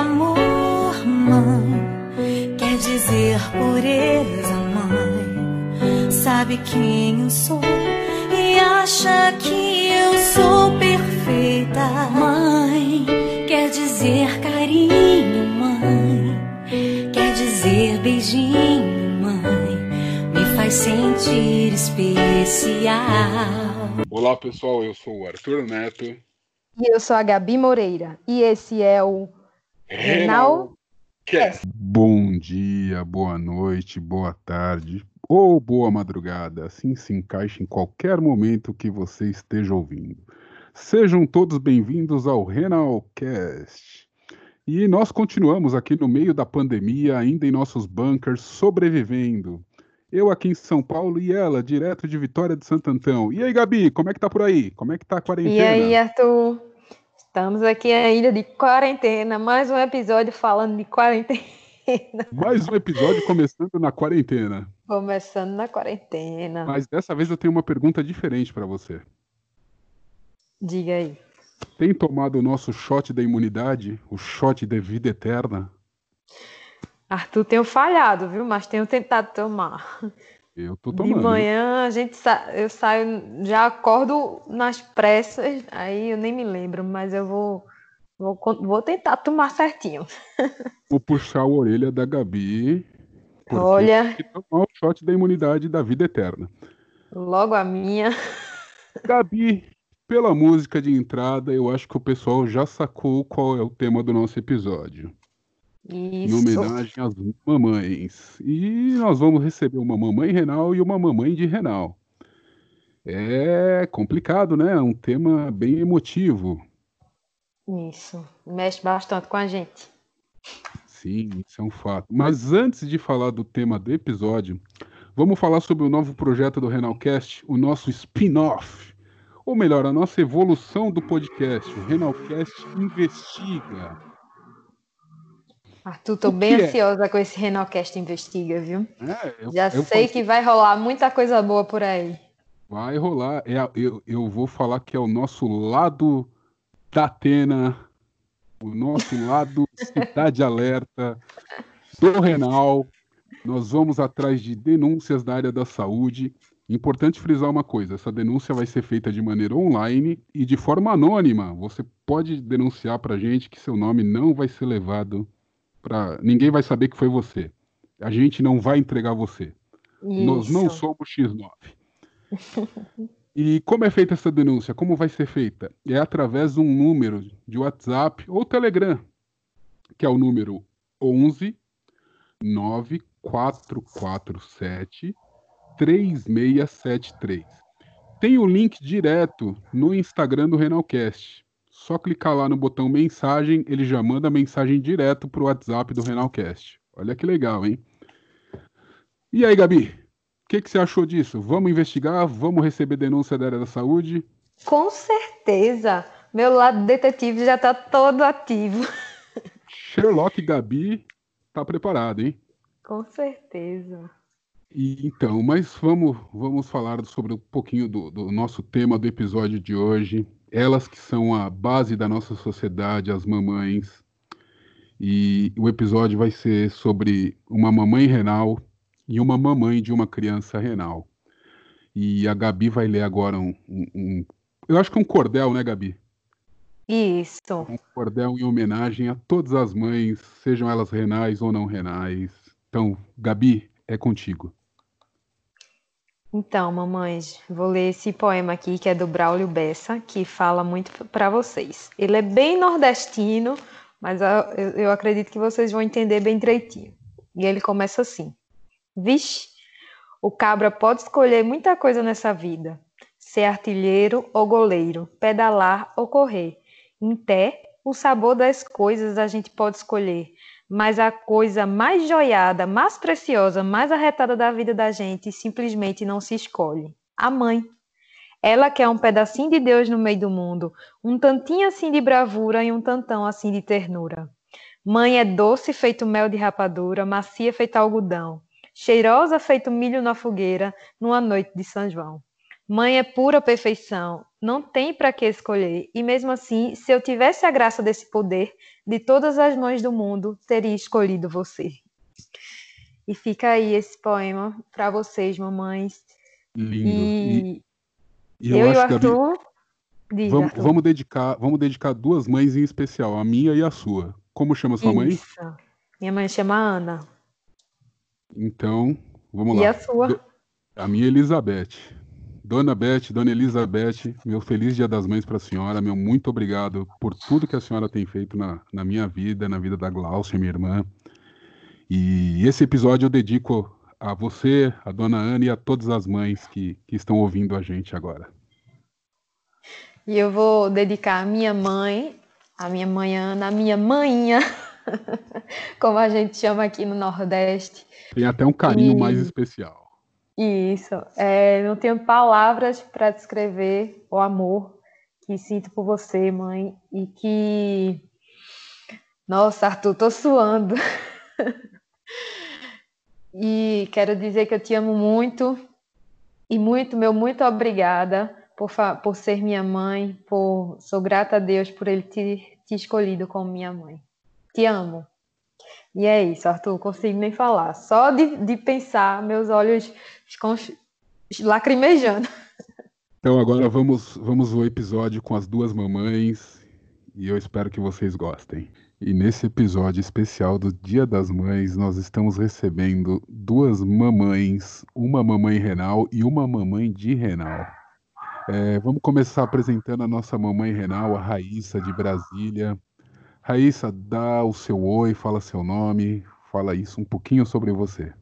amor, mãe, quer dizer pureza, mãe. Sabe quem eu sou e acha que eu sou perfeita, mãe. Quer dizer carinho, mãe. Quer dizer beijinho, mãe. Me faz sentir especial. Olá pessoal, eu sou o Arthur Neto. E eu sou a Gabi Moreira. E esse é o Renal Cast. Bom dia, boa noite, boa tarde ou boa madrugada. Assim se encaixa em qualquer momento que você esteja ouvindo. Sejam todos bem-vindos ao Renalcast. E nós continuamos aqui no meio da pandemia, ainda em nossos bunkers, sobrevivendo. Eu aqui em São Paulo e ela, direto de Vitória de Santo Antão. E aí, Gabi, como é que tá por aí? Como é que tá a quarentena? E aí, Arthur? Estamos aqui ainda de quarentena, mais um episódio falando de quarentena. Mais um episódio começando na quarentena. Começando na quarentena. Mas dessa vez eu tenho uma pergunta diferente para você. Diga aí. Tem tomado o nosso shot da imunidade, o shot de vida eterna? Arthur, tenho falhado, viu? Mas tenho tentado tomar. Eu tô tomando. De manhã a gente sa... eu saio, já acordo nas pressas, aí eu nem me lembro, mas eu vou vou, vou tentar tomar certinho. Vou puxar a orelha da Gabi. Olha. Tem que tomar o shot da imunidade da vida eterna. Logo a minha. Gabi, pela música de entrada, eu acho que o pessoal já sacou qual é o tema do nosso episódio. Isso. Em homenagem às mamães. E nós vamos receber uma mamãe renal e uma mamãe de renal. É complicado, né? É um tema bem emotivo. Isso. Mexe bastante com a gente. Sim, isso é um fato. Mas antes de falar do tema do episódio, vamos falar sobre o novo projeto do Renalcast, o nosso spin-off. Ou melhor, a nossa evolução do podcast. O Renalcast Investiga. Arthur, tô bem é? ansiosa com esse Renalcast Investiga, viu? É, eu, Já eu sei falo- que vai rolar muita coisa boa por aí. Vai rolar. É, eu, eu vou falar que é o nosso lado da Atena, o nosso lado Cidade Alerta, do Renal. Nós vamos atrás de denúncias da área da saúde. Importante frisar uma coisa: essa denúncia vai ser feita de maneira online e de forma anônima. Você pode denunciar para gente que seu nome não vai ser levado para. Ninguém vai saber que foi você. A gente não vai entregar você. Nós não Isso. somos X9. E como é feita essa denúncia? Como vai ser feita? É através de um número de WhatsApp ou Telegram, que é o número 11 9447 3673. Tem o link direto no Instagram do Renalcast. Só clicar lá no botão mensagem, ele já manda a mensagem direto pro WhatsApp do Renalcast. Olha que legal, hein? E aí, Gabi? O que, que você achou disso? Vamos investigar? Vamos receber denúncia da área da saúde? Com certeza. Meu lado detetive já tá todo ativo. Sherlock Gabi tá preparado, hein? Com certeza. E, então, mas vamos, vamos falar sobre um pouquinho do, do nosso tema do episódio de hoje. Elas que são a base da nossa sociedade, as mamães. E o episódio vai ser sobre uma mamãe renal e uma mamãe de uma criança renal. E a Gabi vai ler agora um, um- um- eu acho que um cordel, né, Gabi? Isso. Um cordel em homenagem a todas as mães, sejam elas renais ou não renais. Então, Gabi, é contigo. Então, mamães, vou ler esse poema aqui que é do Braulio Bessa, que fala muito para vocês. Ele é bem nordestino, mas eu, eu- acredito que vocês vão entender bem direitinho. E ele começa assim: Vixe, o cabra pode escolher muita coisa nessa vida: ser artilheiro ou goleiro, pedalar ou correr. Em pé, o sabor das coisas a gente pode escolher, mas a coisa mais joiada, mais preciosa, mais arretada da vida da gente simplesmente não se escolhe: a mãe. Ela quer um pedacinho de Deus no meio do mundo, um tantinho assim de bravura e um tantão assim de ternura. Mãe é doce feito mel de rapadura, macia feito algodão, cheirosa feito milho na fogueira, numa noite de São João. Mãe é pura perfeição, não tem para que escolher. E mesmo assim, se eu tivesse a graça desse poder, de todas as mães do mundo, teria escolhido você. E fica aí esse poema para vocês, mamães. Lindo. E, e, eu, eu, e o Arthur. Gabi, vamos, Arthur. vamos, dedicar, vamos dedicar duas mães em especial, a minha e a sua. Como chama sua Isso. mãe? Minha mãe chama Ana. Então, vamos e lá. E a sua? A minha é Elizabeth. Dona Beth, Dona Elizabeth, meu feliz Dia das Mães para a senhora, meu muito obrigado por tudo que a senhora tem feito na, na minha vida, na vida da Glaucia, minha irmã. E esse episódio eu dedico a você, a Dona Ana e a todas as mães que, que estão ouvindo a gente agora. E eu vou dedicar a minha mãe, a minha mãe Ana, a minha manhinha, como a gente chama aqui no Nordeste. Tem até um carinho e... mais especial. Isso. É, não tenho palavras para descrever o amor que sinto por você, mãe, e que. Nossa, Arthur, tô suando. e quero dizer que eu te amo muito e muito, meu muito obrigada por, por ser minha mãe, por sou grata a Deus por ele te, te escolhido como minha mãe. Te amo. E é isso, Arthur, consigo nem falar. Só de, de pensar, meus olhos ficam lacrimejando. Então agora vamos, vamos ao episódio com as duas mamães e eu espero que vocês gostem. E nesse episódio especial do Dia das Mães, nós estamos recebendo duas mamães, uma mamãe renal e uma mamãe de renal. É, vamos começar apresentando a nossa mamãe renal, a Raíssa de Brasília. Raíssa, dá o seu oi, fala seu nome, fala isso um pouquinho sobre você.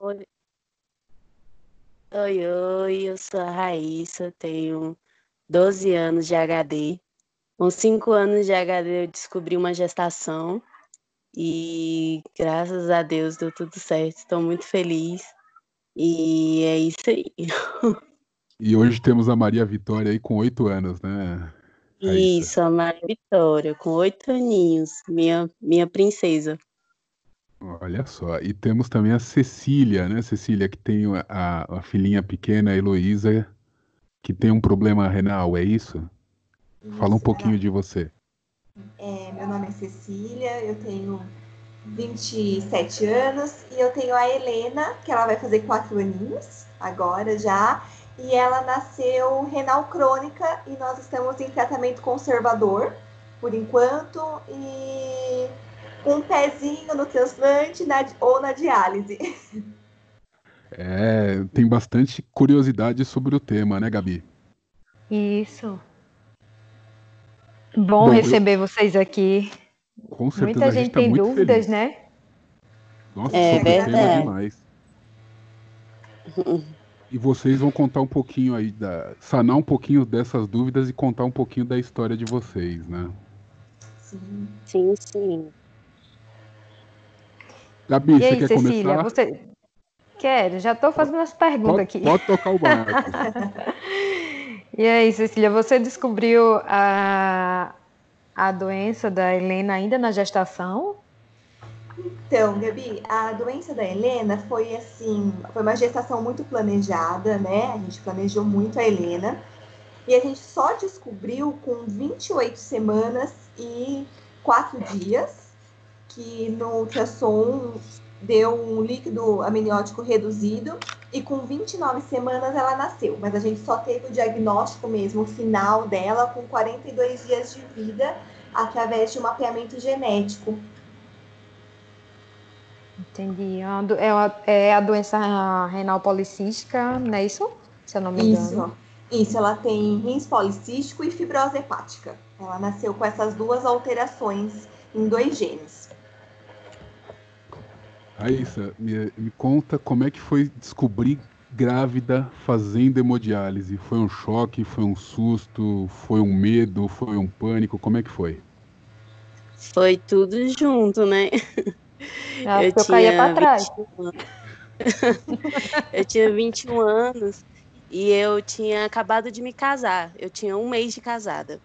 Oi, oi, oi, eu sou a Raíssa, tenho 12 anos de HD. Com 5 anos de HD eu descobri uma gestação e graças a Deus deu tudo certo, estou muito feliz. E é isso aí. E hoje temos a Maria Vitória aí com oito anos, né? Raíssa? Isso, a Maria Vitória, com oito aninhos, minha, minha princesa. Olha só, e temos também a Cecília, né, Cecília, que tem a, a filhinha pequena, a Heloísa, que tem um problema renal, é isso? isso Fala um pouquinho é. de você. É, meu nome é Cecília, eu tenho 27 anos e eu tenho a Helena, que ela vai fazer quatro aninhos agora já, e ela nasceu renal crônica e nós estamos em tratamento conservador por enquanto e com um pezinho no transplante na, ou na diálise. É, tem bastante curiosidade sobre o tema, né, Gabi? Isso. Bom, Bom receber eu... vocês aqui. Com certeza, Muita gente, gente tá tem dúvidas, feliz. né? Nossa, é sobre verdade. o tema demais. E vocês vão contar um pouquinho aí, da, sanar um pouquinho dessas dúvidas e contar um pouquinho da história de vocês, né? Sim, sim. sim. Gabi, e você aí, quer Cecília, começar? Você... Quero, já estou fazendo as perguntas pode, aqui. Pode tocar o barco. e aí, Cecília, você descobriu a, a doença da Helena ainda na gestação? Então, Gabi, a doença da Helena foi assim, foi uma gestação muito planejada, né? A gente planejou muito a Helena. E a gente só descobriu com 28 semanas e 4 dias que no ultrassom deu um líquido amniótico reduzido e com 29 semanas ela nasceu, mas a gente só teve o diagnóstico mesmo final dela com 42 dias de vida através de um mapeamento genético. Entendi. É, uma, é a doença renal policística, não é isso? Se eu não me engano. Isso, isso. Ela tem rins policístico e fibrose hepática. Ela nasceu com essas duas alterações em dois genes. Raíssa, me, me conta como é que foi descobrir grávida fazendo hemodiálise? Foi um choque, foi um susto, foi um medo, foi um pânico? Como é que foi? Foi tudo junto, né? Ah, eu, eu caía para trás. eu tinha 21 anos e eu tinha acabado de me casar. Eu tinha um mês de casada.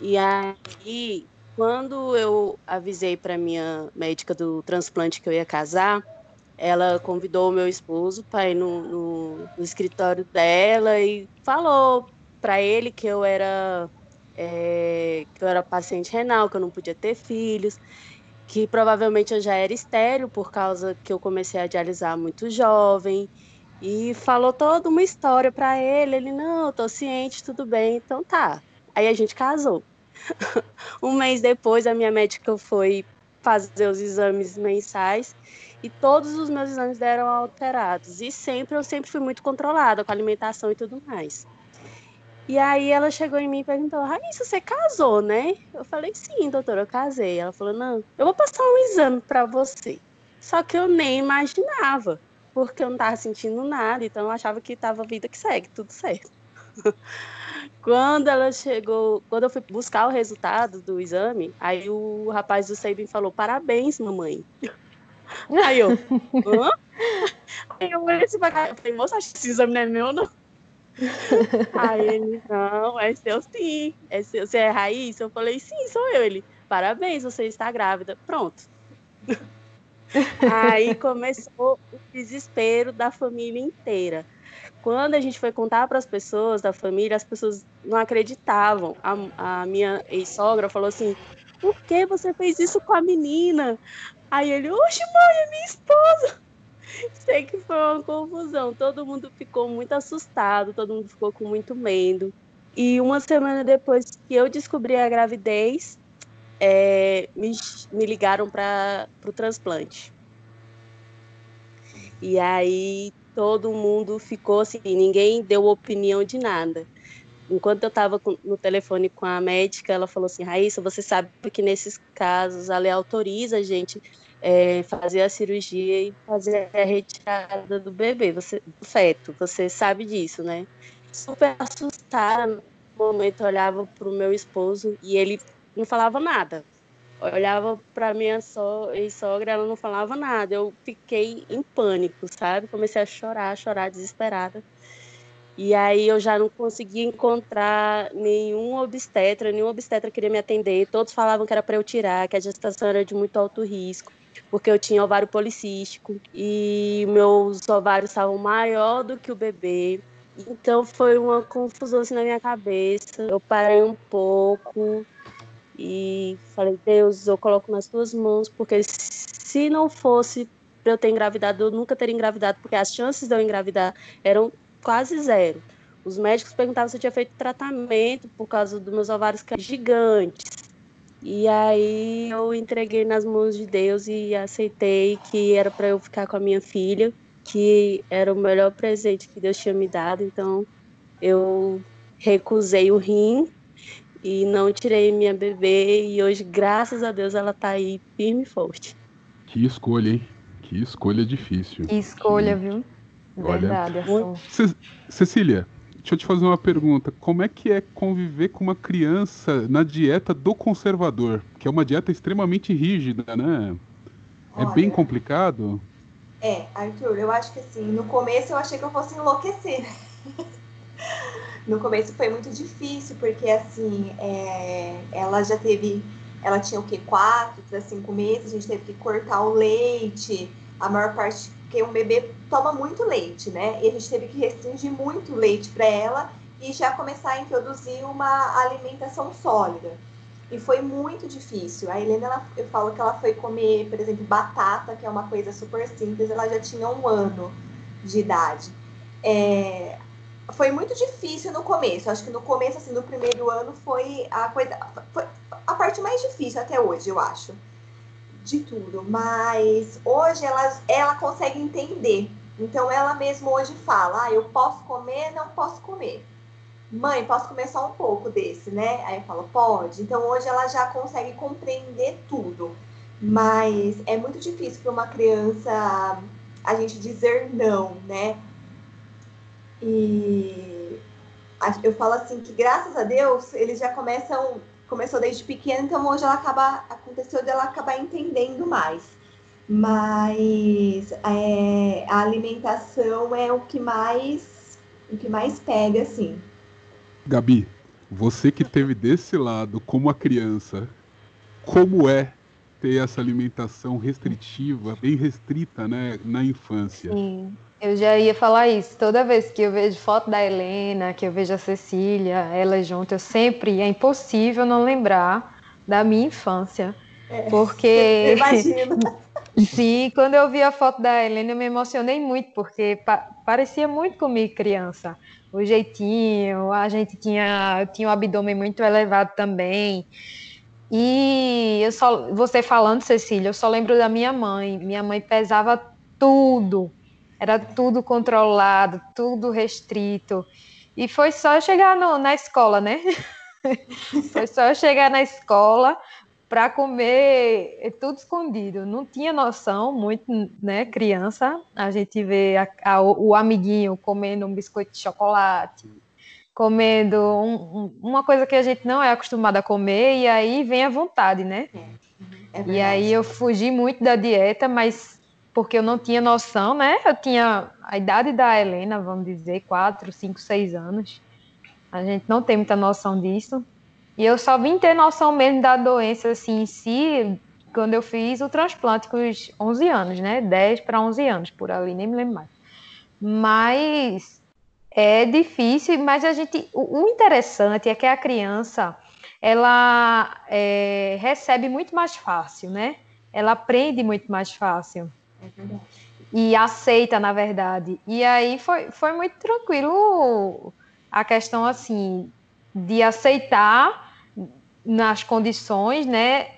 E aí, quando eu avisei para minha médica do transplante que eu ia casar, ela convidou o meu esposo para ir no, no, no, escritório dela e falou para ele que eu era é, que eu era paciente renal, que eu não podia ter filhos, que provavelmente eu já era estéreo por causa que eu comecei a dialisar muito jovem. E falou toda uma história para ele. Ele, não, tô ciente, tudo bem, então tá. Aí a gente casou. um mês depois, a minha médica foi fazer os exames mensais e todos os meus exames deram alterados. E sempre, eu sempre fui muito controlada com a alimentação e tudo mais. E aí ela chegou em mim e perguntou: Raíssa, você casou, né? Eu falei: sim, doutora, eu casei. Ela falou: não, eu vou passar um exame para você. Só que eu nem imaginava, porque eu não estava sentindo nada, então eu achava que estava vida que segue, tudo certo. quando ela chegou, quando eu fui buscar o resultado do exame, aí o rapaz do Sabin falou: parabéns, mamãe. Aí eu, hã? Aí eu olhei assim pra cá, eu falei, moça, acho que esse exame não é meu, não. Aí ele, não, é seu sim. É seu, você é Raíssa? Eu falei, sim, sou eu. Ele, parabéns, você está grávida. Pronto. Aí começou o desespero da família inteira. Quando a gente foi contar para as pessoas da família, as pessoas não acreditavam. A, a minha ex-sogra falou assim: por que você fez isso com a menina? Aí ele, oxe, mãe, é minha esposa. Sei que foi uma confusão. Todo mundo ficou muito assustado, todo mundo ficou com muito medo. E uma semana depois que eu descobri a gravidez, é, me, me ligaram para o transplante. E aí todo mundo ficou assim, ninguém deu opinião de nada enquanto eu estava no telefone com a médica, ela falou assim: Raíssa, você sabe que nesses casos a lei autoriza a gente é, fazer a cirurgia e fazer a retirada do bebê, você, do feto, você sabe disso, né? Super assustada no momento, olhava para o meu esposo e ele não falava nada. Olhava para minha so sogra, ela não falava nada. Eu fiquei em pânico, sabe? Comecei a chorar, chorar desesperada. E aí eu já não conseguia encontrar nenhum obstetra, nenhum obstetra queria me atender. Todos falavam que era para eu tirar, que a gestação era de muito alto risco, porque eu tinha ovário policístico e meus ovários estavam maior do que o bebê. Então foi uma confusão assim na minha cabeça. Eu parei um pouco e falei: Deus, eu coloco nas tuas mãos, porque se não fosse para eu ter engravidado, eu nunca teria engravidado, porque as chances de eu engravidar eram quase zero. Os médicos perguntavam se eu tinha feito tratamento por causa dos meus ovários que eram gigantes. E aí eu entreguei nas mãos de Deus e aceitei que era para eu ficar com a minha filha, que era o melhor presente que Deus tinha me dado. Então eu recusei o rim e não tirei minha bebê e hoje, graças a Deus, ela está aí firme e forte. Que escolha, hein? Que escolha difícil. Que escolha, que... viu? Verdade, Olha, Cecília, deixa eu te fazer uma pergunta. Como é que é conviver com uma criança na dieta do conservador? Que é uma dieta extremamente rígida, né? É Olha, bem complicado? É, Arthur, eu acho que assim, no começo eu achei que eu fosse enlouquecer. no começo foi muito difícil, porque assim, é, ela já teve. Ela tinha o quê? Quatro cinco meses, a gente teve que cortar o leite, a maior parte porque um bebê toma muito leite, né? E a gente teve que restringir muito leite para ela e já começar a introduzir uma alimentação sólida. E foi muito difícil. A Helena, ela, eu falo que ela foi comer, por exemplo, batata, que é uma coisa super simples, ela já tinha um ano de idade. É, foi muito difícil no começo. Acho que no começo, assim, no primeiro ano, foi a coisa. Foi a parte mais difícil até hoje, eu acho de tudo, mas hoje ela, ela consegue entender. Então ela mesma hoje fala: ah, eu posso comer, não posso comer. Mãe, posso comer só um pouco desse, né? Aí eu falo: pode. Então hoje ela já consegue compreender tudo. Mas é muito difícil para uma criança a gente dizer não, né? E eu falo assim que graças a Deus eles já começam começou desde pequena, então hoje ela acaba, aconteceu dela acabar entendendo mais. Mas é, a alimentação é o que mais, o que mais pega, assim. Gabi, você que teve desse lado como a criança, como é ter essa alimentação restritiva, bem restrita, né, na infância. Sim, eu já ia falar isso. Toda vez que eu vejo foto da Helena, que eu vejo a Cecília, ela junto, eu sempre é impossível não lembrar da minha infância. É, porque imagina. Sim, quando eu vi a foto da Helena, eu me emocionei muito, porque pa parecia muito comigo criança. O jeitinho, a gente tinha, tinha o um abdômen muito elevado também. E eu só, você falando, Cecília, eu só lembro da minha mãe. Minha mãe pesava tudo, era tudo controlado, tudo restrito. E foi só chegar no, na escola, né? foi só chegar na escola, para comer tudo escondido. Não tinha noção, muito, né? Criança, a gente vê a, a, o amiguinho comendo um biscoito de chocolate, comendo um, um, uma coisa que a gente não é acostumado a comer, e aí vem a vontade, né? É, é e aí eu fugi muito da dieta, mas porque eu não tinha noção, né? Eu tinha a idade da Helena, vamos dizer, 4, 5, 6 anos. A gente não tem muita noção disso. E eu só vim ter noção mesmo da doença assim, em si quando eu fiz o transplante com os 11 anos, né? 10 para 11 anos, por ali, nem me lembro mais. Mas é difícil, mas a gente. O, interessante é que a criança ela é, recebe muito mais fácil, né? Ela aprende muito mais fácil. É. E aceita, na verdade. E aí foi, foi muito tranquilo a questão assim de aceitar nas condições, né?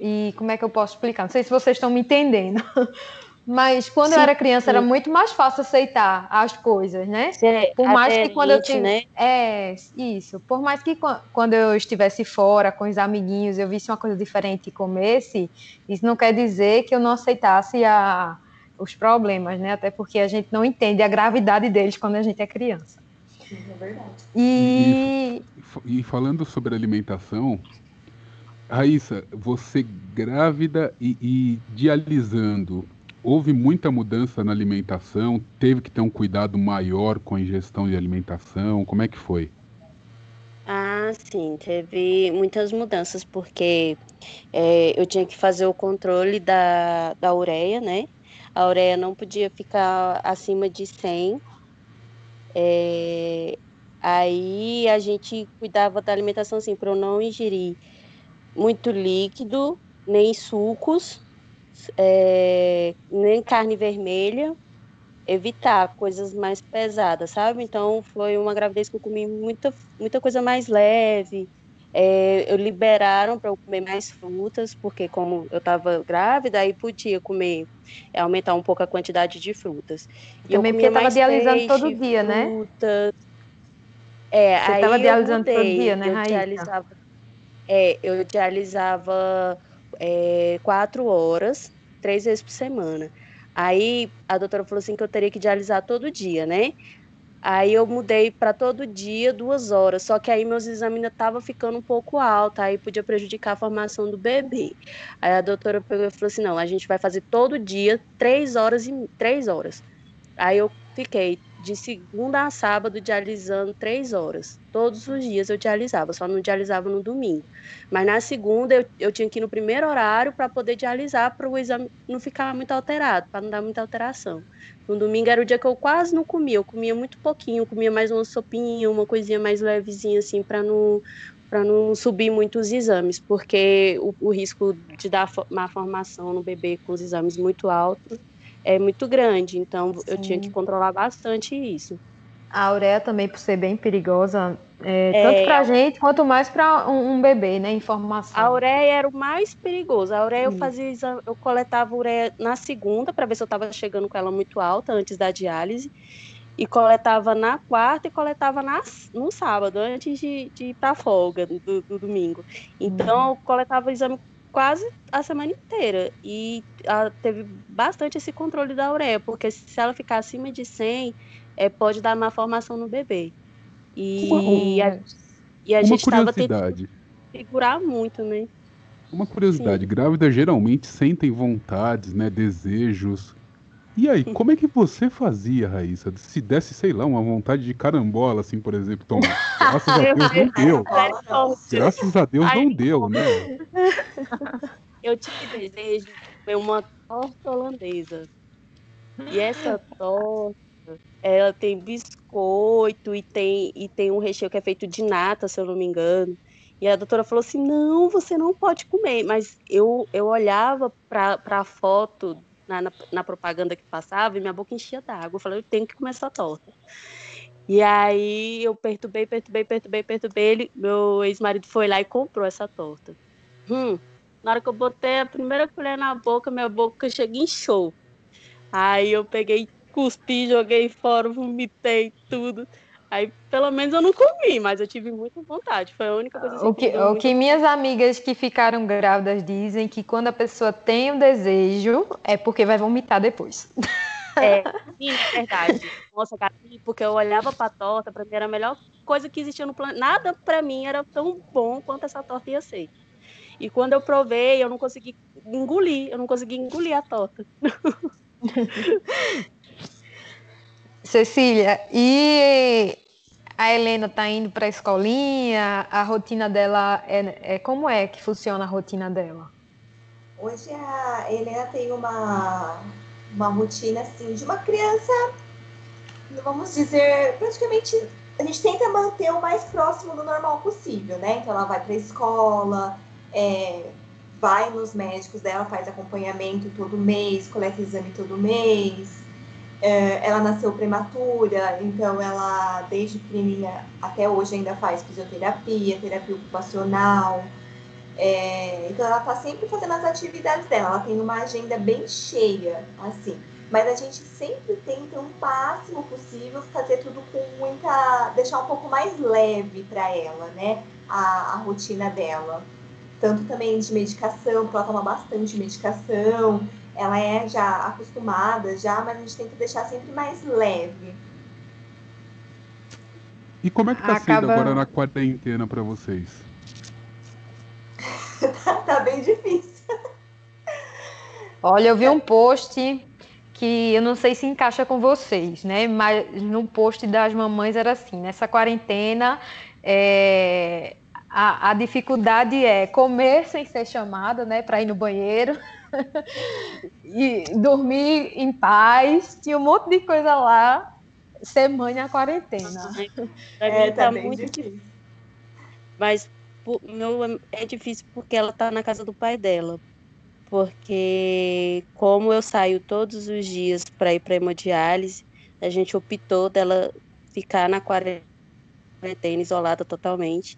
E como é que eu posso explicar? Não sei se vocês estão me entendendo. Mas quando sim, eu era criança sim. era muito mais fácil aceitar as coisas, né? É, Por mais que quando eu tive... né? É, isso. Por mais que quando eu estivesse fora com os amiguinhos, eu visse uma coisa diferente e comesse, isso não quer dizer que eu não aceitasse a, os problemas, né? Até porque a gente não entende a gravidade deles quando a gente é criança. É verdade. E... e, e falando sobre alimentação, Raíssa, você grávida e, e, dialisando, houve muita mudança na alimentação? Teve que ter um cuidado maior com a ingestão de alimentação? Como é que foi? Ah, sim, teve muitas mudanças, porque é, eu tinha que fazer o controle da, da ureia, né? A ureia não podia ficar acima de 100 é, aí a gente cuidava da alimentação assim, para eu não ingerir muito líquido, nem sucos, é, nem carne vermelha, evitar coisas mais pesadas, sabe? Então foi uma gravidez que eu comi muita, muita coisa mais leve, é, eu liberaram para eu comer mais frutas, porque como eu estava grávida, aí podia comer, aumentar um pouco a quantidade de frutas. E Também porque estava dialisando peixe, todo dia, né? frutas. né? É, Você estava dialisando mudei, todo dia, né, eu Raíssa? Dialisava, é, eu dialisava é, quatro horas, três vezes por semana. Aí a doutora falou assim que eu teria que dialisar todo dia, né? Aí eu mudei para todo dia, duas horas. Só que aí meus exames ainda estavam ficando um pouco altos, aí podia prejudicar a formação do bebê. Aí a doutora pegou e falou assim: não, a gente vai fazer todo dia, três horas e três horas. Aí eu fiquei de segunda a sábado dialisando três horas. Todos os dias eu dialisava, só não dialisava no domingo. Mas na segunda eu, eu tinha que ir no primeiro horário para poder dialisar para o exame não ficar muito alterado, para não dar muita alteração. No domingo era o dia que eu quase não comia, eu comia muito pouquinho, comia mais uma sopinha, uma coisinha mais levezinha assim para não para não subir muito os exames, porque o, o risco de dar má formação no bebê com os exames muito altos é muito grande, então Sim. eu tinha que controlar bastante isso. A ureia também, por ser bem perigosa, é, é, tanto para a gente quanto mais para um, um, bebê, né? Informação. A ureia era o mais perigoso. A ureia eu fazia, eu coletava ureia na segunda para ver se eu estava chegando com ela muito alta antes da diálise e coletava na quarta e coletava na, no sábado antes de, de ir para folga do, do, domingo. Então uhum. eu coletava o exame quase a semana inteira. E a, teve bastante esse controle da ureia, porque se ela ficar acima de 100, é, pode dar má formação no bebê. E, uma, a, e a gente estava tentando segurar muito, né? Uma curiosidade, Sim. grávidas geralmente sentem vontades, né, desejos. E aí, como é que você fazia, Raíssa? Se desse, sei lá, uma vontade de carambola, assim, por exemplo, tomar. Graças a Deus não deu. Graças a Deus não deu, né? eu tive desejo de comer uma torta holandesa. E essa torta, ela tem biscoito e tem, e tem um recheio que é feito de nata, se eu não me engano. E a doutora falou assim: não, você não pode comer. Mas eu, eu olhava para a foto na, na, na, propaganda que passava e minha boca enchia d'água. Eu falei: eu tenho que comer essa torta. E aí eu perturbei, perturbei, perturbei, perturbei. Ele, meu ex-marido foi lá e comprou essa torta. Hum, na hora que eu botei a primeira colher na boca, minha boca chega em show. Aí eu peguei, cuspi, joguei fora, vomitei tudo. Aí, pelo menos eu não comi, mas eu tive muita vontade. Foi a única coisa assim, o que, o que minhas amigas que ficaram grávidas dizem que quando a pessoa tem o um desejo é porque vai vomitar depois. É, sim, é verdade. Nossa, Gabi, porque eu olhava pra torta, pra mim era a melhor coisa que existia no planeta. Nada pra mim era tão bom quanto essa torta ia ser. E quando eu provei, eu não consegui engolir, eu não consegui engolir a torta. Cecília, e a Helena está indo para a escolinha, a rotina dela é, é como é que funciona a rotina dela? Hoje a Helena tem uma, uma rotina assim de uma criança, vamos dizer, praticamente a gente tenta manter o mais próximo do normal possível, né? Então ela vai para a escola, é, vai nos médicos dela, faz acompanhamento todo mês, coleta exame todo mês, é, ela nasceu prematura, então ela, desde pequenininha até hoje, ainda faz fisioterapia, terapia ocupacional. É, então, ela está sempre fazendo as atividades dela. Ela tem uma agenda bem cheia, assim. Mas a gente sempre tenta o máximo possível fazer tudo com muita. deixar um pouco mais leve para ela, né? A, a rotina dela. Tanto também de medicação, porque ela toma bastante medicação ela é já acostumada já, mas a gente tem que deixar sempre mais leve. E como é que tá Acaba... sendo agora na quarentena para vocês? tá, tá bem difícil. Olha, eu vi um post que eu não sei se encaixa com vocês, né? Mas no post das mamães era assim: nessa quarentena, é, a, a, dificuldade é comer sem ser chamada, né? Para ir no banheiro. e dormir em paz, tinha um monte de coisa lá, ser mãe na quarentena. É, tá, tá muito difícil. Mas meu, é difícil porque ela tá na casa do pai dela. Porque como eu saio todos os dias para ir para hemodiálise, a gente optou dela ficar na quarentena, isolada totalmente.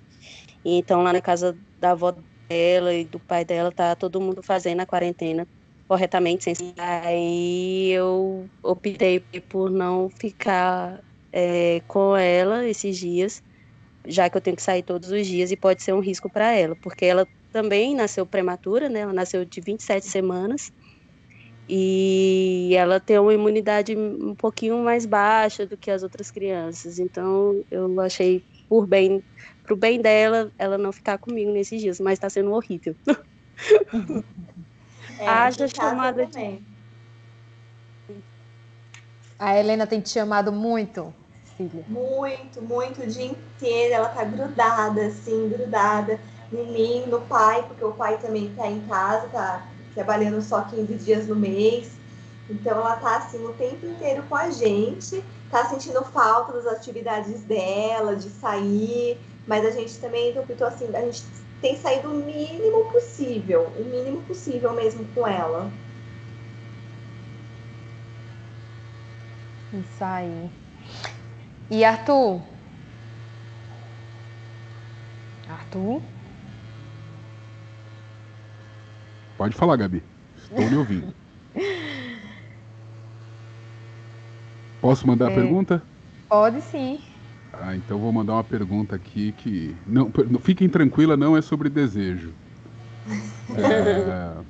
Então lá na casa da avó dela e do pai dela, tá todo mundo fazendo a quarentena corretamente. Sem... Aí eu optei por não ficar é, com ela esses dias, já que eu tenho que sair todos os dias e pode ser um risco para ela, porque ela também nasceu prematura, né? Ela nasceu de 27 semanas e ela tem uma imunidade um pouquinho mais baixa do que as outras crianças. Então eu achei por bem pro bem dela, ela não ficar comigo nesses dias, mas tá sendo horrível. É, Haja chamada de. A Helena tem te chamado muito, filha? Muito, muito, o dia inteiro. Ela tá grudada, assim, grudada em mim, no pai, porque o pai também tá em casa, tá trabalhando só 15 dias no mês. Então ela tá assim o tempo inteiro com a gente, tá sentindo falta das atividades dela, de sair, mas a gente também optou assim, a gente tem saído o mínimo possível, o mínimo possível mesmo com ela. Isso aí. E Arthur? Arthur? Pode falar, Gabi. Estou lhe ouvindo. Posso mandar é, a pergunta? Pode sim. Ah, então vou mandar uma pergunta aqui que. Não, fiquem tranquila, não é sobre desejo. É,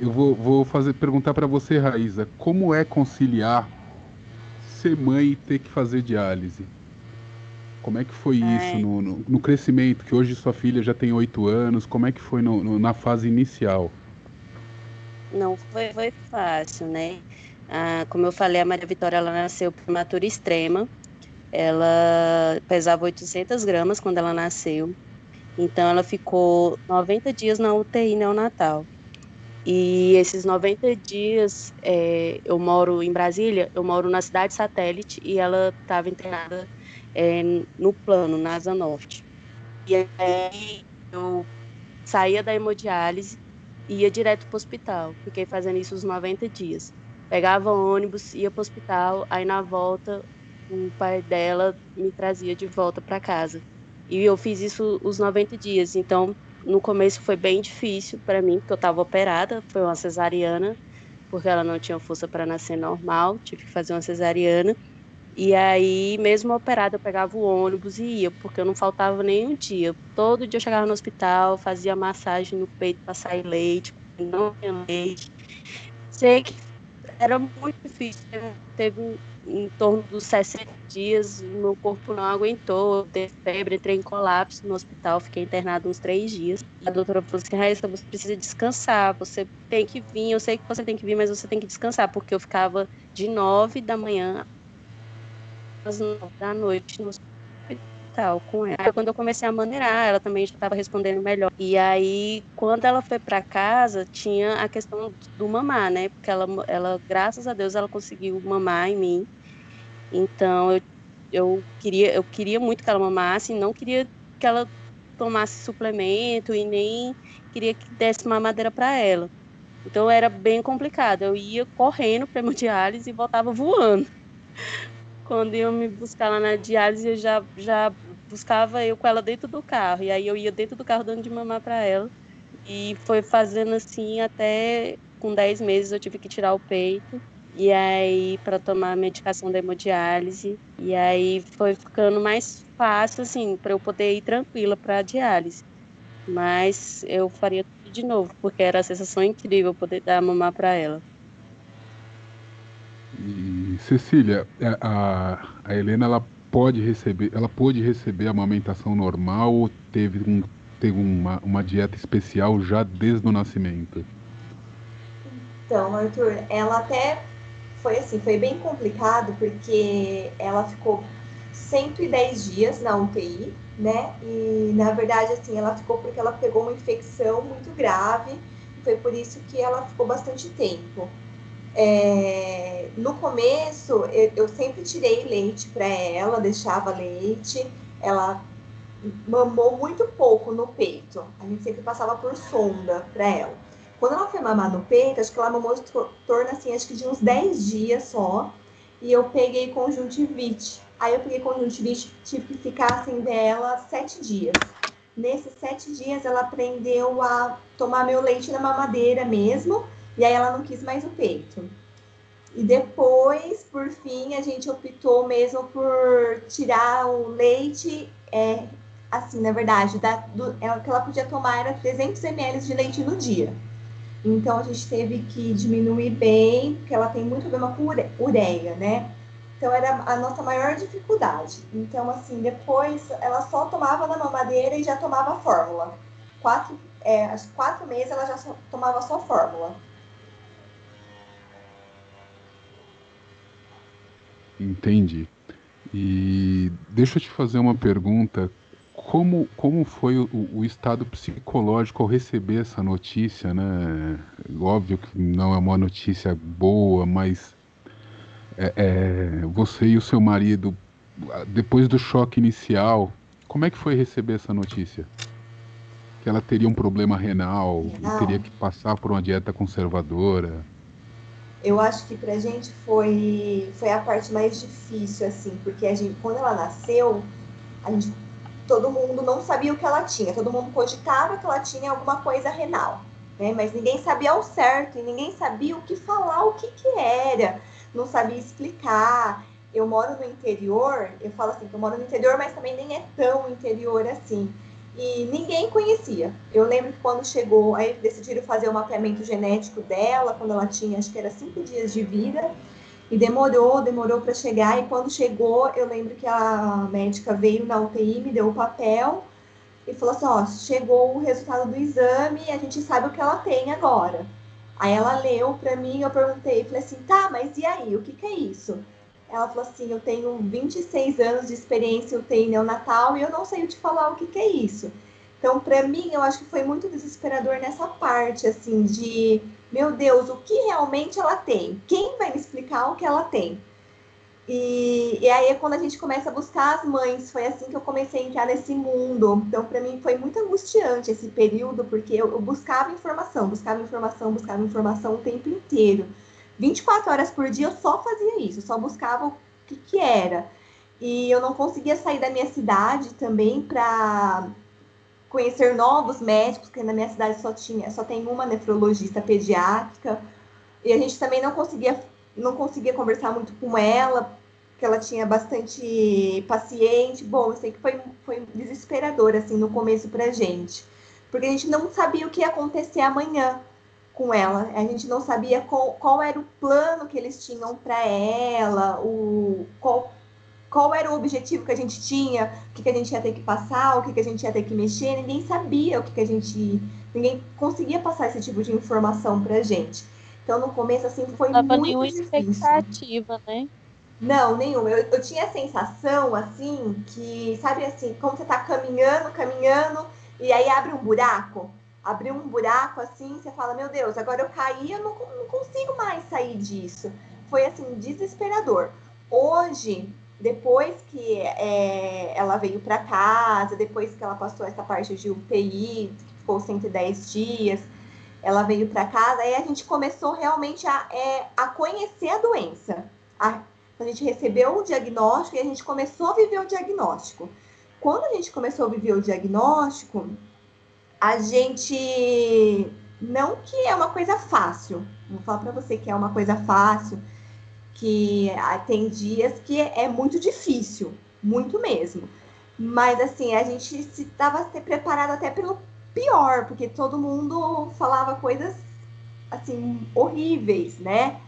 eu vou, vou fazer perguntar para você, Raíza, como é conciliar ser mãe e ter que fazer diálise? Como é que foi é. isso no, no, no, crescimento? Que hoje sua filha já tem oito anos. Como é que foi no, na fase inicial? Não foi, foi fácil, né? Ah, como eu falei, a Maria Vitória ela nasceu prematura extrema ela pesava 800 gramas quando ela nasceu. Então ela ficou 90 dias na UTI neonatal. E esses 90 dias, é, eu moro em Brasília, eu moro na cidade satélite e ela estava internada é, no plano, na Asa Norte. E aí eu saía da hemodiálise e ia direto para o hospital. Fiquei fazendo isso os 90 dias. Pegava ônibus, ia para o hospital, aí na volta o pai dela me trazia de volta para casa. E eu fiz isso os 90 dias. Então, no começo foi bem difícil para mim, porque eu estava operada, foi uma cesariana, porque ela não tinha força para nascer normal, tive que fazer uma cesariana. E aí, mesmo operada, eu pegava o ônibus e ia, porque eu não faltava nem um dia. Todo dia eu chegava no hospital, fazia massagem no peito para sair leite, não tinha leite. Sei que era muito difícil. Teve em torno dos 60 dias, meu corpo não aguentou, teve febre, entrei em colapso no hospital, fiquei internado uns três dias. A doutora falou assim, Raíssa, você precisa descansar, você tem que vir, eu sei que você tem que vir, mas você tem que descansar, porque eu ficava de nove da manhã às nove da noite no hospital tal com ela. Aí, quando eu comecei a maneirar, ela também já estava respondendo melhor. E aí, quando ela foi para casa, tinha a questão do mamar, né? Porque ela, ela, graças a Deus, ela conseguiu mamar em mim. Então, eu, eu queria, eu queria muito que ela mamasse, não queria que ela tomasse suplemento e nem queria que desse mamadeira para ela. Então era bem complicado. Eu ia correndo para hemodiálise e voltava voando. Quando iam me buscar lá na diálise, eu já, já buscava eu com ela dentro do carro. E aí eu ia dentro do carro dando de mamar para ela. E foi fazendo assim até com 10 meses eu tive que tirar o peito. E aí para tomar a medicação da hemodiálise. E aí foi ficando mais fácil assim para eu poder ir tranquila para a diálise. Mas eu faria tudo de novo, porque era a sensação incrível poder dar mamar para ela. Cecília, é, a, a Helena ela pode receber, ela pôde receber a amamentação normal ou teve, um, teve uma, uma dieta especial já desde o nascimento? Então, Arthur, ela até foi assim, foi bem complicado porque ela ficou 110 dias na UTI, né? E na verdade, assim, ela ficou porque ela pegou uma infecção muito grave. Foi por isso que ela ficou bastante tempo. É, no começo, eu, eu, sempre tirei leite para ela, deixava leite. Ela mamou muito pouco no peito. A gente sempre passava por sonda para ela. Quando ela foi mamar no peito, acho que ela mamou em torno assim, acho que de uns 10 dias só. E eu peguei conjuntivite. Aí eu peguei conjuntivite, tive que ficar assim dela sete dias. Nesses sete dias ela aprendeu a tomar meu leite na mamadeira mesmo e aí ela não quis mais o peito. E depois, por fim, a gente optou mesmo por tirar o leite, é, assim, na verdade, da, do, ela, que ela podia tomar era 300 ml de leite no dia. Então a gente teve que diminuir bem, porque ela tem muito problema com ureia, né? Então era a nossa maior dificuldade. Então, assim, depois ela só tomava na mamadeira e já tomava fórmula. Quatro, é, quatro meses ela já só, tomava só fórmula. Entendi. E deixa eu te fazer uma pergunta. Como, como foi o, o, estado psicológico ao receber essa notícia, né? Óbvio que não é uma notícia boa, mas é, é, você e o seu marido, depois do choque inicial, como é que foi receber essa notícia? Que ela teria um problema renal, teria que passar por uma dieta conservadora eu acho que pra gente foi, foi a parte mais difícil, assim, porque a gente, quando ela nasceu, a gente, todo mundo não sabia o que ela tinha, todo mundo cogitava que ela tinha alguma coisa renal, né? Mas ninguém sabia ao certo e ninguém sabia o que falar, o que que era, não sabia explicar. Eu moro no interior, eu falo assim, que eu moro no interior, mas também nem é tão interior assim e ninguém conhecia. Eu lembro que quando chegou, aí decidiram fazer o mapeamento genético dela, quando ela tinha, acho que era cinco dias de vida, e demorou, demorou para chegar, e quando chegou, eu lembro que a médica veio na UTI, me deu o papel, e falou assim, ó, chegou o resultado do exame, a gente sabe o que ela tem agora. Aí ela leu para mim, eu perguntei, falei assim, tá, mas e aí, o que que é isso? Ela falou assim: Eu tenho 26 anos de experiência UTI neonatal e eu não sei te falar o que, que é isso. Então, para mim, eu acho que foi muito desesperador nessa parte, assim, de, meu Deus, o que realmente ela tem? Quem vai me explicar o que ela tem? E, e aí, quando a gente começa a buscar as mães, foi assim que eu comecei a entrar nesse mundo. Então, para mim, foi muito angustiante esse período, porque eu, eu buscava informação, buscava informação, buscava informação o tempo inteiro. 24 horas por dia eu só fazia isso, só buscava o que, que era. E eu não conseguia sair da minha cidade também para conhecer novos médicos, porque na minha cidade só tinha, só tem uma nefrologista pediátrica. E a gente também não conseguia não conseguia conversar muito com ela, porque ela tinha bastante paciente. Bom, eu sei que foi, foi desesperador assim no começo pra gente, porque a gente não sabia o que ia acontecer amanhã com ela. A gente não sabia qual, qual era o plano que eles tinham para ela, o qual qual era o objetivo que a gente tinha, o que, que a gente ia ter que passar, o que, que a gente ia ter que mexer, ninguém sabia o que, que a gente. Ninguém conseguia passar esse tipo de informação pra gente. Então, no começo, assim, foi não muito nenhuma difícil. expectativa, né? Não, nenhuma. Eu, eu tinha a sensação, assim, que, sabe assim, como você tá caminhando, caminhando, e aí abre um buraco. Abriu um buraco, assim, você fala, meu Deus, agora eu caí, eu não, não consigo mais sair disso. Foi, assim, desesperador. Hoje, depois que é, ela veio para casa, depois que ela passou essa parte de UTI, que ficou 110 dias, ela veio para casa, aí a gente começou realmente a, é, a conhecer a doença. A, a gente recebeu o diagnóstico e a gente começou a viver o diagnóstico. Quando a gente começou a viver o diagnóstico, a gente não que é uma coisa fácil, vou falar para você que é uma coisa fácil, que ah, tem dias que é muito difícil, muito mesmo. Mas assim, a gente estava preparado até pelo pior, porque todo mundo falava coisas assim horríveis, né?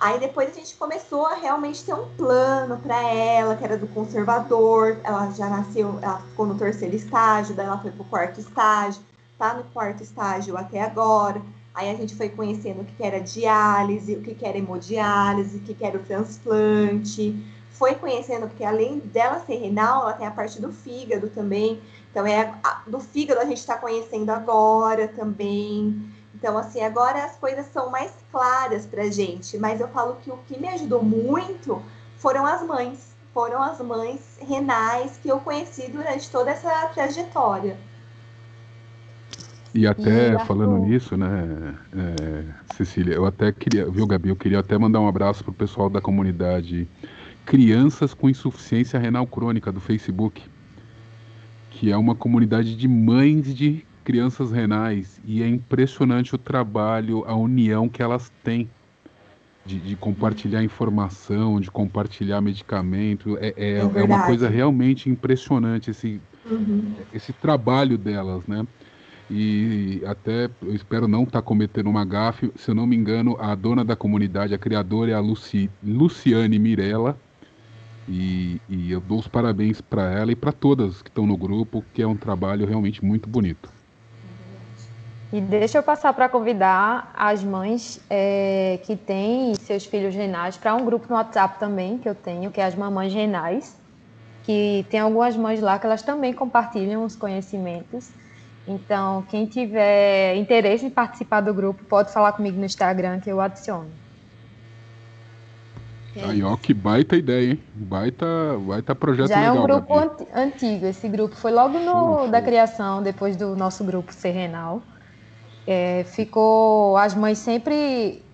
Aí depois a gente começou a realmente ter um plano para ela, que era do conservador. Ela já nasceu, ela ficou no terceiro estágio, daí ela foi pro quarto estágio, tá no quarto estágio até agora. Aí a gente foi conhecendo o que era diálise, o que era hemodiálise, o que era o transplante. Foi conhecendo, porque além dela ser renal, ela tem a parte do fígado também. Então, é a, do fígado a gente está conhecendo agora também. Então, assim, agora as coisas são mais claras para gente. Mas eu falo que o que me ajudou muito foram as mães. Foram as mães renais que eu conheci durante toda essa trajetória. E até e falando nisso, né, é, Cecília, eu até queria, viu, Gabi, eu queria até mandar um abraço pro pessoal da comunidade Crianças com Insuficiência Renal Crônica do Facebook, que é uma comunidade de mães de crianças renais e é impressionante o trabalho, a união que elas têm de, de compartilhar informação, de compartilhar medicamento, é, é, é, é uma coisa realmente impressionante esse, uhum. esse trabalho delas, né? e até eu espero não estar tá cometendo uma gafe, se eu não me engano, a dona da comunidade, a criadora é a Luci, Luciane Mirella, e, e eu dou os parabéns para ela e para todas que estão no grupo, que é um trabalho realmente muito bonito. E deixa eu passar para convidar as mães é, que têm seus filhos renais para um grupo no WhatsApp também, que eu tenho, que é as Mamães Renais, que tem algumas mães lá que elas também compartilham os conhecimentos. Então, quem tiver interesse em participar do grupo, pode falar comigo no Instagram que eu adiciono. Aí, ó, que baita ideia, hein? Baita, baita projeto Já legal. Já é um grupo antigo. Esse grupo foi logo no, show, da criação, depois do nosso grupo Serrenal. É, ficou as mães sempre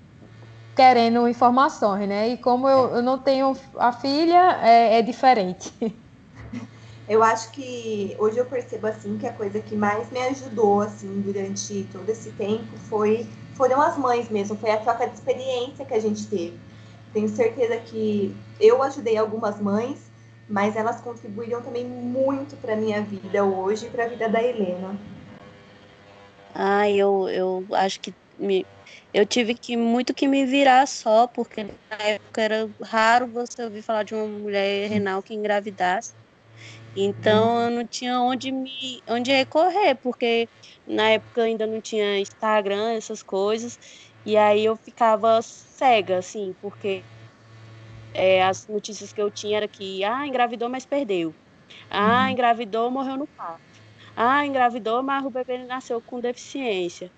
querendo informações, né? E como eu, eu não tenho a filha, é, é diferente. Eu acho que hoje eu percebo assim que a coisa que mais me ajudou assim durante todo esse tempo foi foram as mães mesmo, foi a troca de experiência que a gente teve. Tenho certeza que eu ajudei algumas mães, mas elas contribuíram também muito para minha vida hoje e para a vida da Helena. Ah, eu, eu acho que me, eu tive que muito que me virar só, porque na época era raro você ouvir falar de uma mulher renal que engravidasse. Então eu não tinha onde me onde recorrer, porque na época ainda não tinha Instagram, essas coisas, e aí eu ficava cega, assim, porque é, as notícias que eu tinha era que ah, engravidou, mas perdeu. Ah, uhum. engravidou, morreu no parto. Ah, engravidou, mas o bebê nasceu com deficiência.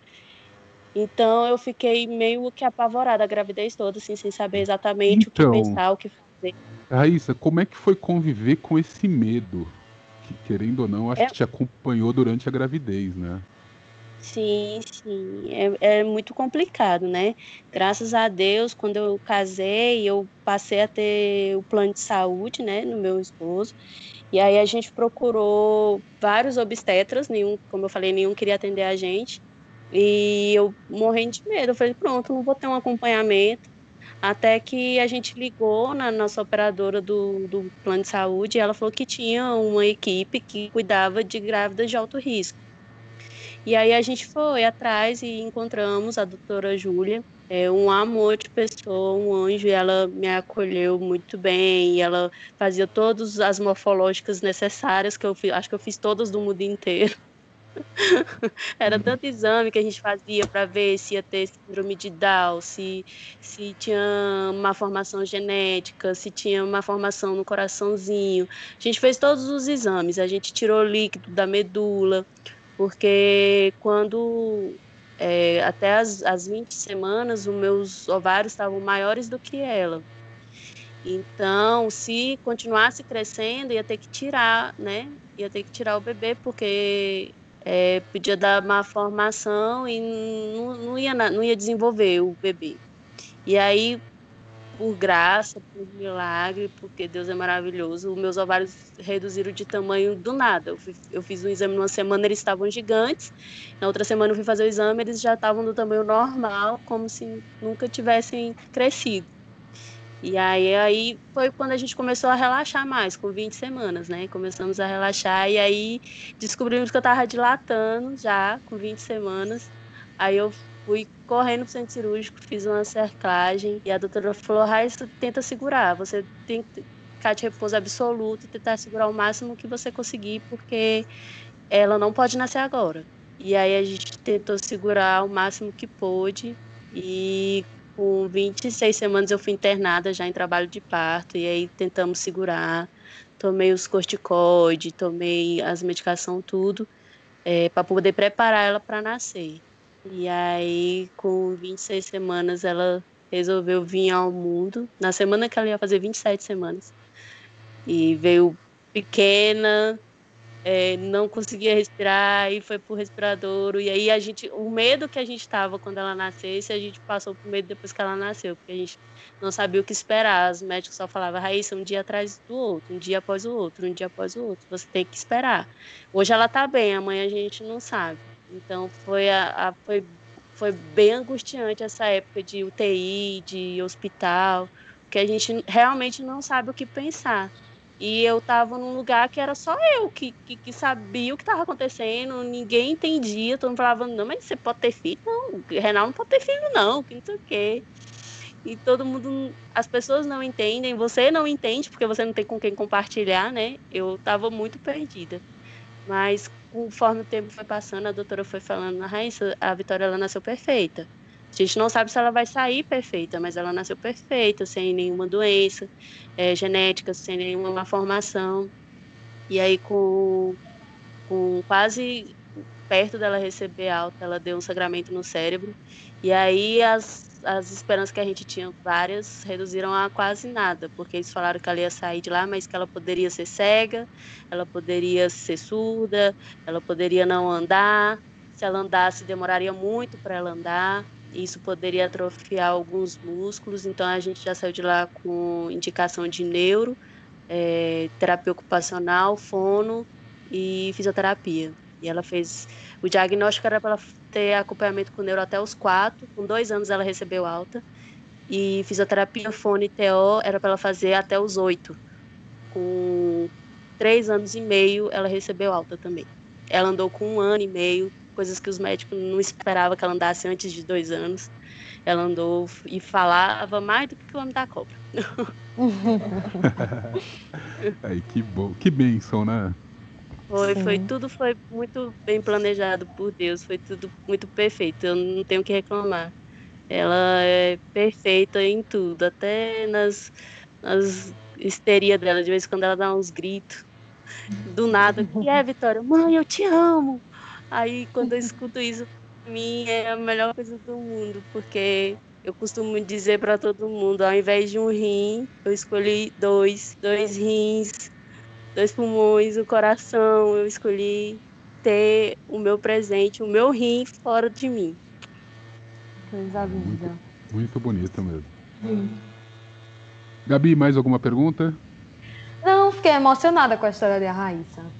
Então eu fiquei meio que apavorada a gravidez toda, assim, sem saber exatamente então, o que então, pensar, o que fazer. Raíssa, como é que foi conviver com esse medo? Que, querendo ou não, acho é... que te acompanhou durante a gravidez, né? Sim, sim. É, é muito complicado, né? Graças a Deus, quando eu casei, eu passei a ter o plano de saúde, né, no meu esposo. E aí a gente procurou vários obstetras, nenhum, como eu falei, nenhum queria atender a gente. E eu morrendo de medo, eu falei, pronto, não vou ter um acompanhamento. Até que a gente ligou na nossa operadora do, do plano de saúde e ela falou que tinha uma equipe que cuidava de grávidas de alto risco. E aí a gente foi atrás e encontramos a doutora Júlia, é um amor de pessoa, um anjo, e ela me acolheu muito bem, e ela fazia todas as morfológicas necessárias, que eu fiz, acho que eu fiz todas do mundo inteiro. Era uhum. tanto exame que a gente fazia para ver se ia ter síndrome de Down, se, se tinha uma formação genética, se tinha uma formação no coraçãozinho. A gente fez todos os exames, a gente tirou líquido da medula, porque quando é, até as, as 20 semanas os meus ovários estavam maiores do que ela. Então, se continuasse crescendo, ia ter que tirar, né? Ia ter que tirar o bebê, porque é, podia dar má formação e não, não, ia, não ia desenvolver o bebê. E aí, por graça, por milagre, porque Deus é maravilhoso, os meus ovários reduziram de tamanho do nada. Eu, fui, eu fiz um exame numa semana, eles estavam gigantes. Na outra semana eu fui fazer o exame, eles já estavam do tamanho normal, como se nunca tivessem crescido. E aí, aí foi quando a gente começou a relaxar mais, com 20 semanas, né? Começamos a relaxar e aí descobrimos que eu estava dilatando já, com 20 semanas. Aí eu fui correndo pro centro cirúrgico, fiz uma cerclagem e a doutora falou: Raíssa, tenta segurar, você tem que ficar de repouso absoluto e tentar segurar o máximo que você conseguir, porque ela não pode nascer agora. E aí a gente tentou segurar o máximo que pôde e com 26 semanas eu fui internada já em trabalho de parto e aí tentamos segurar. Tomei os corticoides, tomei as medicações, tudo, é, eh, para poder preparar ela para nascer. E aí, com 26 semanas, ela resolveu vir ao mundo. Na semana que ela ia fazer 27 semanas. E veio pequena, é, não conseguia respirar e foi pro respirador. E aí a gente, o medo que a gente tava quando ela nascesse, a gente passou por medo depois que ela nasceu, porque a gente não sabia o que esperar. Os médicos só falavam, Raíssa, um dia atrás do outro, um dia após o outro, um dia após o outro. Você tem que esperar. Hoje ela tá bem, amanhã a gente não sabe. Então foi, a, a, foi, foi bem angustiante essa época de UTI, de hospital, que a gente realmente não sabe o que pensar. E eu estava num lugar que era só eu que, que, que sabia o que estava acontecendo, ninguém entendia, todo mundo falava, não, mas você pode ter filho? Não, Renal não pode ter filho, não, que não sei o quê. E todo mundo, as pessoas não entendem, você não entende, porque você não tem com quem compartilhar, né? Eu estava muito perdida. Mas conforme o tempo foi passando, a doutora foi falando, Raíssa, a Vitória ela nasceu perfeita. A gente não sabe se ela vai sair perfeita, mas ela nasceu perfeita, sem nenhuma doença é, genética, sem nenhuma malformação. E aí, com, com quase perto dela receber alta, ela deu um sangramento no cérebro. E aí, as as esperanças que a gente tinha, várias, reduziram a quase nada, porque eles falaram que ela ia sair de lá, mas que ela poderia ser cega, ela poderia ser surda, ela poderia não andar, se ela andasse demoraria muito para ela andar, isso poderia atrofiar alguns músculos, então a gente já saiu de lá com indicação de neuro, é, terapia ocupacional, fono e fisioterapia. E ela fez. O diagnóstico era para ela ter acompanhamento com neuro até os quatro. Com dois anos ela recebeu alta. E fisioterapia, fone e TO era para ela fazer até os oito. Com três anos e meio ela recebeu alta também. Ela andou com um ano e meio, coisas que os médicos não esperavam que ela andasse antes de dois anos. Ela andou e falava mais do que o homem da cobra. Aí, que bom, que bênção, né? Foi, foi tudo foi muito bem planejado por Deus, foi tudo muito perfeito. Eu não tenho o que reclamar. Ela é perfeita em tudo, até nas, nas histeria dela, de vez em quando ela dá uns gritos. do nada. E é, Vitória, mãe, eu te amo. Aí quando eu escuto isso, pra mim é a melhor coisa do mundo, porque eu costumo dizer para todo mundo, ao invés de um rim, eu escolhi dois, dois rins, dois pulmões, o coração, eu escolhi ter o meu presente, o meu rim fora de mim. Coisa linda. Muito, muito bonito mesmo. Hum. Gabi, mais alguma pergunta? Não, fiquei emocionada com a história da Raíssa.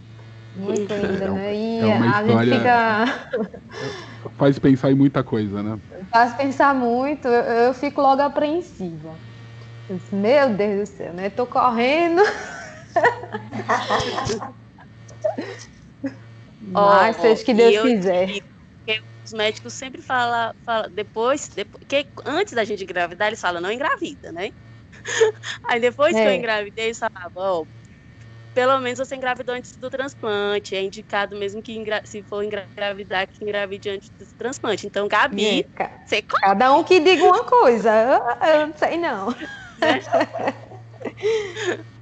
Muito linda, é né? E é a história... gente fica. Faz pensar em muita coisa, né? Faz pensar muito, eu, eu fico logo apreensiva. Meu Deus do céu, né? Tô correndo. Mas oh, seja que Deus eu, quiser. os médicos sempre falam, fala, depois, depois que antes da gente engravidar, eles falam, não engravida, né? Aí depois é. que eu é. engravidei, eles falavam, ó, oh, pelo menos você engravidou antes do transplante. É indicado mesmo que se for engravidar, que engravide antes do transplante. Então, Gabi, é, você... cada um que diga uma coisa. Eu, eu não sei não. É.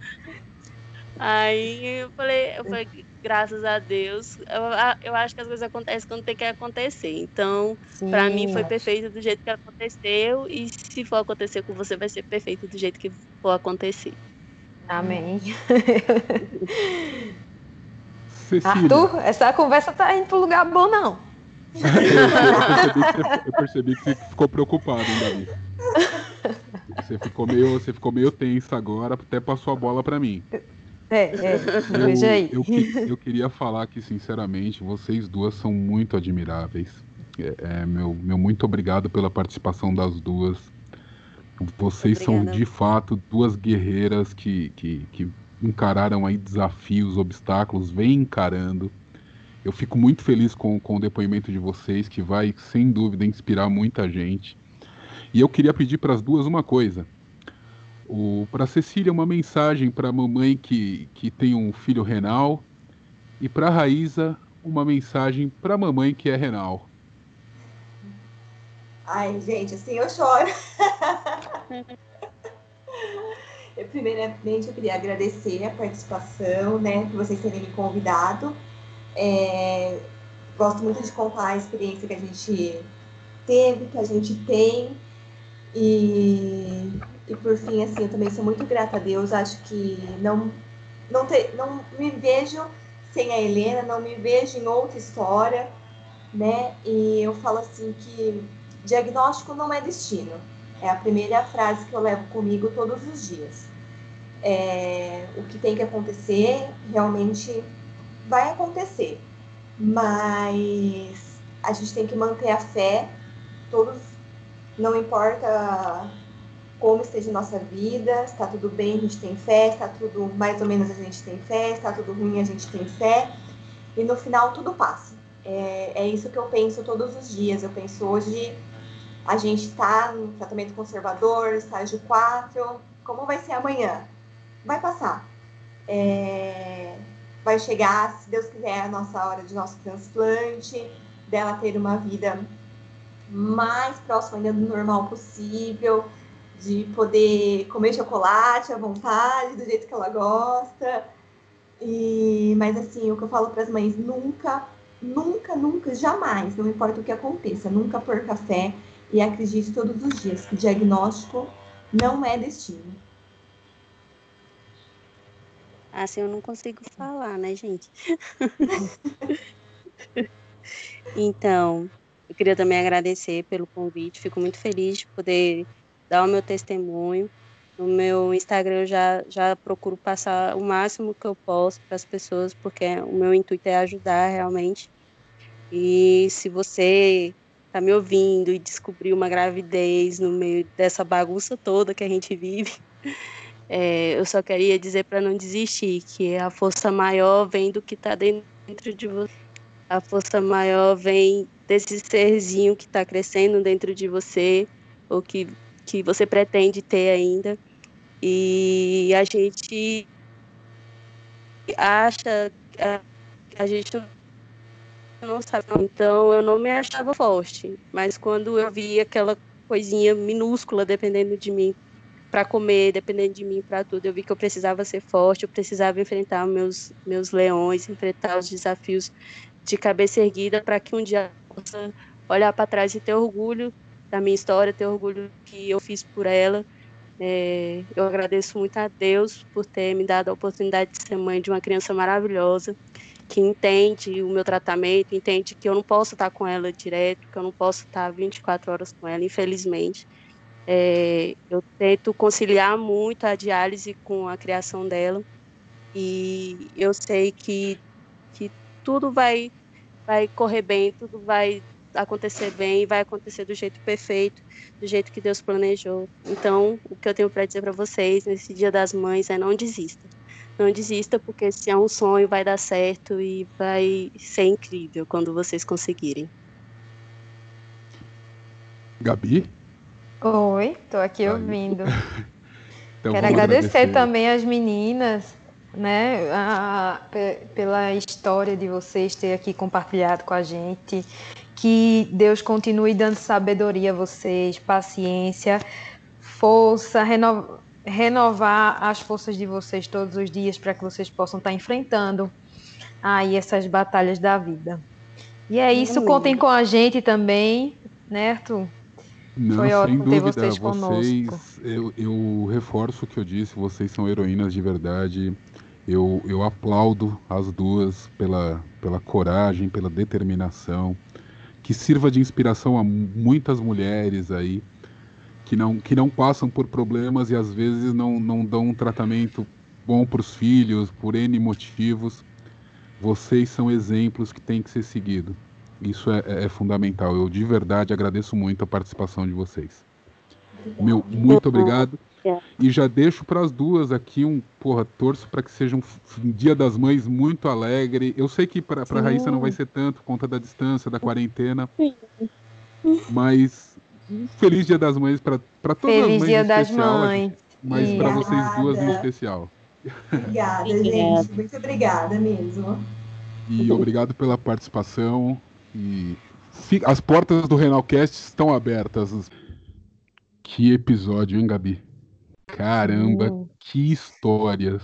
Aí eu falei, eu falei, graças a Deus, eu, eu acho que as coisas acontecem quando tem que acontecer. Então, para mim foi perfeito do jeito que aconteceu e se for acontecer com você vai ser perfeito do jeito que for acontecer. Amém. Arthur, essa conversa tá indo pro lugar bom, não. eu, percebi você, eu, percebi que você, ficou preocupado, hein, Davi? Você ficou meio, você ficou meio tensa agora, até passou a bola para mim. É, é, veja aí. Eu, eu, queria falar que, sinceramente, vocês duas são muito admiráveis. É, é, meu, meu muito obrigado pela participação das duas. Vocês Obrigada. são de fato duas guerreiras que, que, que encararam aí desafios, obstáculos, vem encarando. Eu fico muito feliz com, com o depoimento de vocês, que vai, sem dúvida, inspirar muita gente. E eu queria pedir para as duas uma coisa. Para Cecília, uma mensagem para a mamãe que, que tem um filho renal. E para a Raíza, uma mensagem para a mamãe que é renal. Ai, gente, assim eu choro. eu, primeiramente, eu queria agradecer a participação, né, por vocês terem me convidado. É, gosto muito de contar a experiência que a gente teve, que a gente tem. E, e por fim, assim, eu também sou muito grata a Deus. Acho que não, não, te, não me vejo sem a Helena, não me vejo em outra história, né? E eu falo assim que Diagnóstico não é destino. É a primeira frase que eu levo comigo todos os dias. É, o que tem que acontecer realmente vai acontecer, mas a gente tem que manter a fé. Todos, não importa como esteja nossa vida, está tudo bem, a gente tem fé, está tudo mais ou menos a gente tem fé, está tudo ruim, a gente tem fé, e no final tudo passa. É, é isso que eu penso todos os dias. Eu penso hoje a gente está no tratamento conservador, estágio 4. Como vai ser amanhã? Vai passar. É... Vai chegar, se Deus quiser, a nossa hora de nosso transplante, dela ter uma vida mais próxima ainda do normal possível, de poder comer chocolate à vontade, do jeito que ela gosta. E, mas assim, o que eu falo para as mães, nunca, nunca, nunca, jamais, não importa o que aconteça, nunca por café e acredite todos os dias que diagnóstico não é destino. Assim eu não consigo falar, né, gente? então, eu queria também agradecer pelo convite. Fico muito feliz de poder dar o meu testemunho. No meu Instagram eu já, já procuro passar o máximo que eu posso para as pessoas, porque o meu intuito é ajudar realmente. E se você tá me ouvindo e descobrir uma gravidez no meio dessa bagunça toda que a gente vive, é, eu só queria dizer para não desistir, que a força maior vem do que está dentro de você. A força maior vem desse serzinho que está crescendo dentro de você, ou que, que você pretende ter ainda. E a gente acha, a, a gente não sabe. Então eu não me achava forte. Mas quando eu vi aquela coisinha minúscula dependendo de mim para comer, dependendo de mim para tudo. Eu vi que eu precisava ser forte, eu precisava enfrentar meus meus leões, enfrentar os desafios de cabeça erguida para que um dia eu possa olhar para trás e ter orgulho da minha história, ter orgulho que eu fiz por ela. É, eu agradeço muito a Deus por ter me dado a oportunidade de ser mãe de uma criança maravilhosa, que entende o meu tratamento, entende que eu não posso estar com ela direto, que eu não posso estar 24 horas com ela, infelizmente. É, eu tento conciliar muito a diálise com a criação dela e eu sei que, que tudo vai, vai correr bem, tudo vai acontecer bem, vai acontecer do jeito perfeito, do jeito que Deus planejou. Então, o que eu tenho para dizer para vocês nesse Dia das Mães é não desista. Não desista, porque se é um sonho, vai dar certo e vai ser incrível quando vocês conseguirem. Gabi? Oi, estou aqui ouvindo. então, Quero agradecer, agradecer, também as meninas, né, a, a, pela história de vocês ter aqui compartilhado com a gente. Que Deus continue dando sabedoria a vocês, paciência, força, reno, renovar as forças de vocês todos os dias para que vocês possam estar enfrentando aí essas batalhas da vida. E é isso, contem com a gente também, né, Arthur? Não, Foi ótimo sem dúvida, ter vocês conosco. Vocês, eu, eu reforço o que eu disse, vocês são heroínas de verdade. Eu, eu aplaudo as duas pela, pela coragem, pela determinação, que sirva de inspiração a muitas mulheres aí que não, que não passam por problemas e às vezes não, não dão um tratamento bom para os filhos, por N motivos. Vocês são exemplos que têm que ser seguidos. Isso é, é, fundamental. Eu de verdade agradeço muito a participação de vocês. Meu, muito obrigado. E já deixo para as duas aqui um, porra, torço para que seja um, um, Dia das Mães muito alegre. Eu sei que para a Raíssa não vai ser tanto, por conta da distância, da quarentena. Mas um feliz Dia das Mães para todas feliz as mães. Feliz Dia das Mães. Mas para vocês duas em especial. Obrigada, gente. Muito obrigada mesmo. E obrigado pela participação. E as portas do Renalcast estão abertas. Que episódio, hein, Gabi? Caramba, hum. que histórias.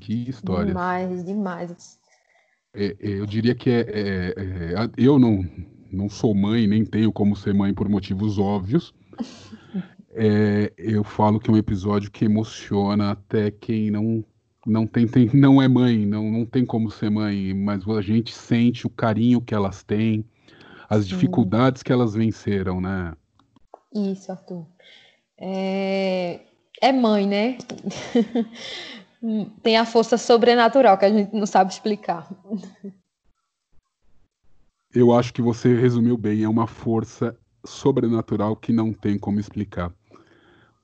Que histórias. Demais, demais. É, é, eu diria que é, é, é, eu não, não sou mãe, nem tenho como ser mãe por motivos óbvios. É, eu falo que é um episódio que emociona até quem não não tem, tem, não é mãe, não, não tem como ser mãe, mas a gente sente o carinho que elas têm, as Sim. dificuldades que elas venceram, né? Isso, Arthur. É, é mãe, né? tem a força sobrenatural que a gente não sabe explicar. Eu acho que você resumiu bem, é uma força sobrenatural que não tem como explicar.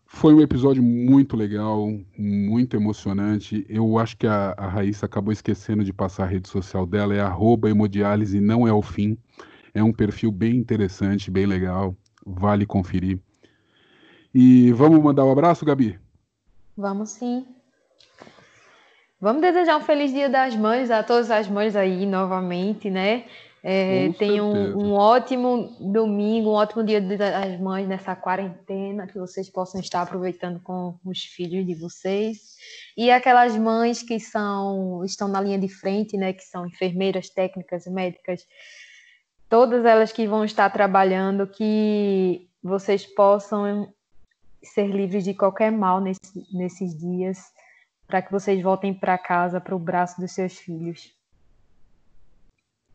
Foi um episódio muito legal, muito emocionante. Eu acho que a, a Raíssa acabou esquecendo de passar a rede social dela, é arroba hemodiálise, não é o fim. É um perfil bem interessante, bem legal, vale conferir. E vamos mandar um abraço, Gabi? Vamos sim. Vamos desejar um feliz Dia das Mães a todas as mães aí novamente, né? É, tenham um, um, ótimo domingo, um ótimo dia das mães nessa quarentena, que vocês possam estar aproveitando com os filhos de vocês. E aquelas mães que são estão na linha de frente, né, que são enfermeiras, técnicas, médicas, todas elas que vão estar trabalhando, que vocês possam ser livres de qualquer mal nesse, nesses dias, para que vocês voltem para casa, para o braço dos seus filhos.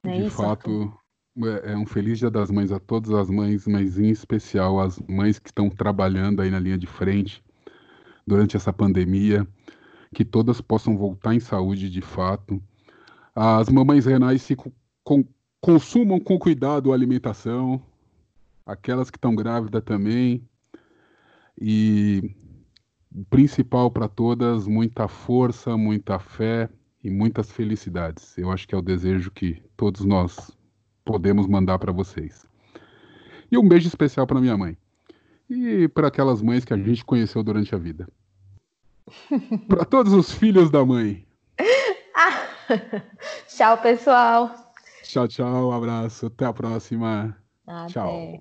É de isso, fato, é, é um feliz Dia das Mães a todas as mães, mas em especial as mães que estão trabalhando aí na linha de frente durante essa pandemia, que todas possam voltar em saúde de fato. As mamães renais se com, consumam com cuidado a alimentação, aquelas que estão grávidas também. E o principal para todas, muita força, muita fé, e muitas felicidades. Eu acho que é o desejo que todos nós podemos mandar para vocês. E um beijo especial para minha mãe. E para aquelas mães que a gente conheceu durante a vida. para todos os filhos da mãe. tchau, pessoal. Tchau, tchau. Um abraço. Até a próxima. Até. Tchau.